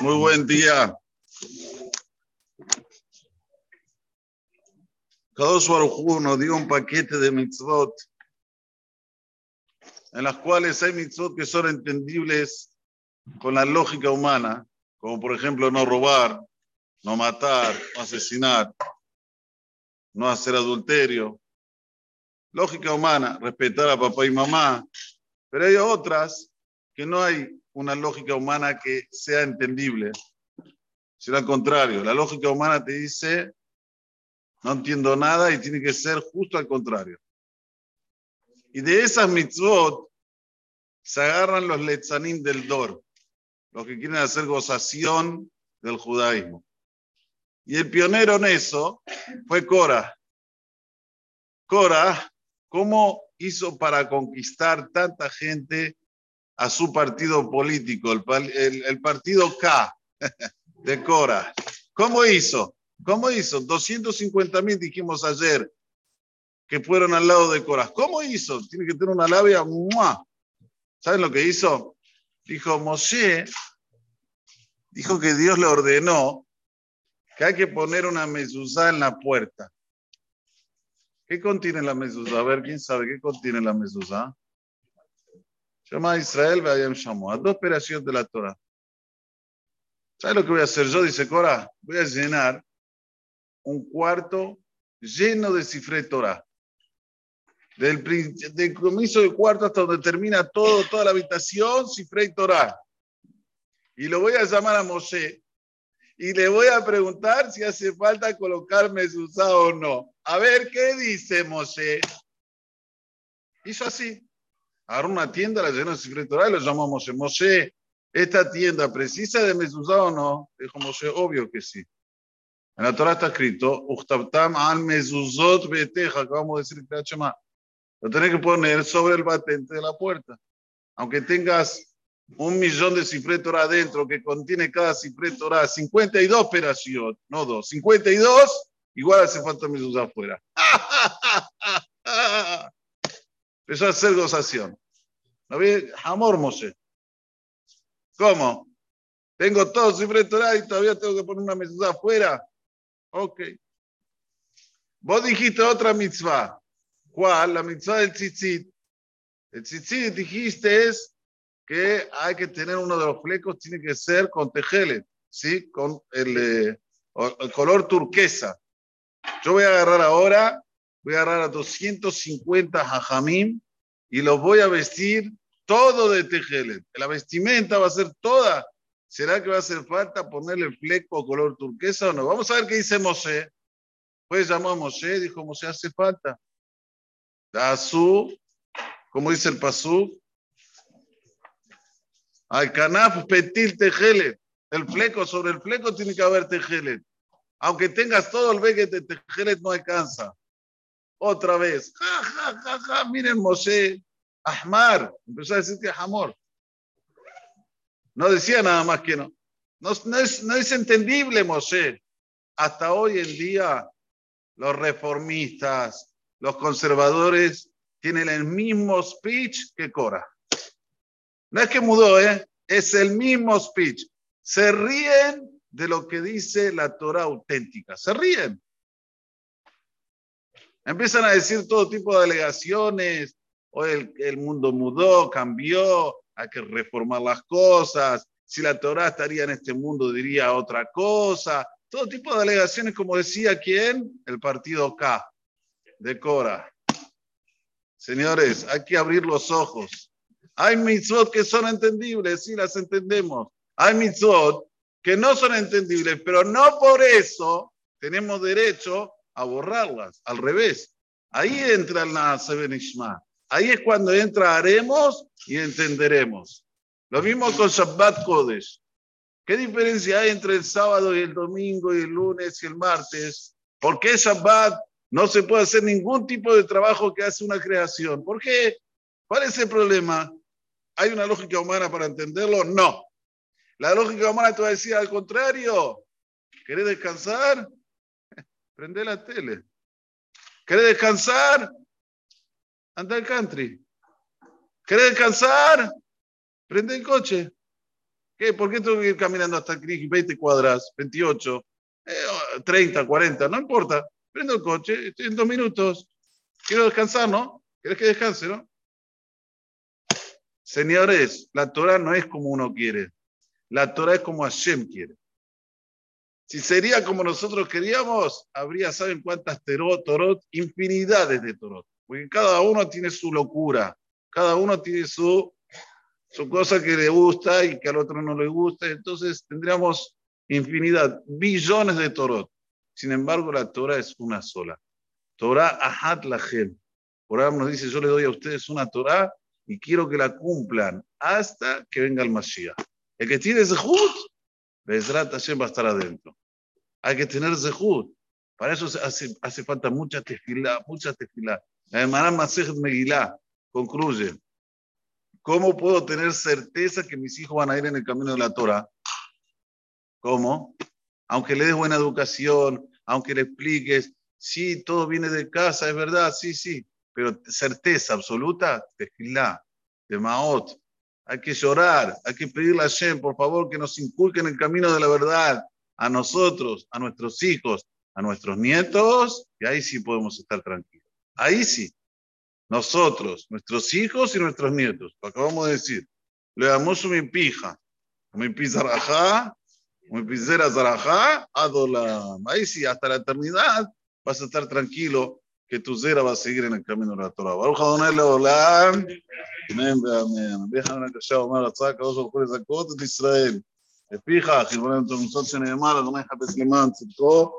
Muy buen día. Kadosh Baruj nos dio un paquete de mitzvot en las cuales hay mitzvot que son entendibles con la lógica humana, como por ejemplo no robar, no matar, no asesinar, no hacer adulterio. Lógica humana, respetar a papá y mamá. Pero hay otras que no hay una lógica humana que sea entendible, sino al contrario. La lógica humana te dice, no entiendo nada y tiene que ser justo al contrario. Y de esas mitzvot se agarran los letzanim del Dor, los que quieren hacer gozación del judaísmo. Y el pionero en eso fue Cora. Cora, ¿cómo hizo para conquistar tanta gente a su partido político, el, partido K de Cora? ¿Cómo hizo? ¿Cómo hizo? 250 mil dijimos ayer que fueron al lado de Cora. ¿Cómo hizo? Tiene que tener una labia. ¿Saben lo que hizo? Dijo Moshe, dijo que Dios le ordenó que hay que poner una mezuzá en la puerta. ¿Qué contiene la mezuzá? A ver, ¿quién sabe qué contiene la mezuzá? Llama a Israel, Vayam llamó a dos operaciones de la Torah. ¿Sabes lo que voy a hacer yo? Dice Cora, voy a llenar un cuarto lleno de cifre Torah. Del, del comienzo del cuarto hasta donde termina todo, toda la habitación, cifre Torah. Y lo voy a llamar a Moshe y le voy a preguntar si hace falta colocarme mezuzá o no. A ver qué dice Moshe. Hizo así. Agarró una tienda, la llenó de cifre Torah y lo llamó a Moshe. Moshe, ¿esta tienda precisa de mezuzá o no? Dijo Moshe, obvio que sí. En la Torah está escrito, Uchtabtam al mezuzot beteja, acabamos de decir que Lo tenés que poner sobre el batente de la puerta. Aunque tengas un millón de cifre Torah adentro que contiene cada cifre Torah 52 operaciones, no dos, 52, igual hace falta mezuzá afuera. Empezó a hacer gozación. ¿No ve? Amor, Moshe. ¿Cómo? Tengo todo cifre Torah y todavía tengo que poner una mezuzá afuera. Ok. Vos dijiste otra mitzvah. ¿Cuál? La mitzvah del tzitzit. El tzitzit dijiste es que hay que tener uno de los flecos, tiene que ser con tejelet, ¿sí? Con el, eh, el, color turquesa. Yo voy a agarrar ahora, voy a agarrar a 250 jajamim y los voy a vestir todo de tejelet. La vestimenta va a ser toda. ¿Será que va a hacer falta ponerle el fleco color turquesa o no? Vamos a ver qué dice Mosé. Pues llamó a Mosé, dijo Mosé, hace falta. su, como dice el Pasú, al canaf petil tejelet. El fleco, sobre el fleco tiene que haber tejelet. Aunque tengas todo el vegue de tejelet, no alcanza. Otra vez. Miren, Moshe. Ahmar. Empezó a decir que es amor. No decía nada más que no. No, es, no es entendible, Moshe. Hasta hoy en día, los reformistas, los conservadores, tienen el mismo speech que Cora. No es que mudó, ¿eh? es el mismo speech. Se ríen de lo que dice la Torah auténtica. Se ríen. Empiezan a decir todo tipo de alegaciones. Hoy el, el mundo mudó, cambió, hay que reformar las cosas. Si la Torah estaría en este mundo, diría otra cosa. Todo tipo de alegaciones, como decía quién, el partido K de Cora. Señores, hay que abrir los ojos. Hay mitzvot que son entendibles, sí las entendemos. Hay mitzvot que no son entendibles, pero no por eso tenemos derecho a borrarlas. Al revés. Ahí entra el Nasebenishma. Ahí es cuando entra haremos y entenderemos. Lo mismo con Shabbat Kodesh. ¿Qué diferencia hay entre el sábado y el domingo y el lunes y el martes? ¿Por qué Shabbat no se puede hacer ningún tipo de trabajo que hace una creación? ¿Por qué? ¿Cuál es el problema? ¿Hay una lógica humana para entenderlo? No. La lógica humana te va a decir al contrario. ¿Querés descansar? Prende la tele. ¿Querés descansar? Anda al country. ¿Querés descansar? Prende el coche. ¿Por qué tengo que ir caminando hasta el 20 cuadras, 28, 30, 40? No importa. Prendo el coche, estoy en dos minutos. Quiero descansar, ¿no? ¿Quieres que descanse, no? Señores, la Torah no es como uno quiere. La Torah es como Hashem quiere. Si sería como nosotros queríamos, habría, ¿saben cuántas terot, torot? Infinidades de torot. Porque cada uno tiene su locura. Cada uno tiene su son cosas que le gusta y que al otro no le gusta. Entonces tendríamos infinidad, billones de Torot. Sin embargo, la Torah es una sola. Torah Ahat Lahem. Por ahora nos dice, yo le doy a ustedes una Torah y quiero que la cumplan hasta que venga el Mashiach. El que tiene Zehut, Bezrat Hashem va a estar adentro. Hay que tener Zehut. Para eso hace, hace falta mucha tefilá, mucha tefilá. La hermana Masej Megilá concluye. ¿Cómo puedo tener certeza que mis hijos van a ir en el camino de la Torah? ¿Cómo? Aunque le des buena educación, aunque le expliques, sí, todo viene de casa, es verdad, sí, sí, pero certeza absoluta, de Gilá, de Maot. Hay que llorar, hay que pedirle a Shem, por favor, que nos inculquen el camino de la verdad a nosotros, a nuestros hijos, a nuestros nietos, y ahí sí podemos estar tranquilos. Ahí sí. Nosotros, nuestros hijos y nuestros nietos. Acabamos de decir. Le damos mi pija, mi pizarajá, mi pizera zarajá, adolam. Ahí sí, hasta la eternidad vas a estar tranquilo que tu zera va a seguir en el camino de la Torah. Baruch Adonai אמן ואמן. רבי חנן הקשה אומר, רצה הקדוש ברוך הוא לזכות את ישראל. לפיך, חלבוננו את המצוות שנאמר, אדוני חפש למען צדקו,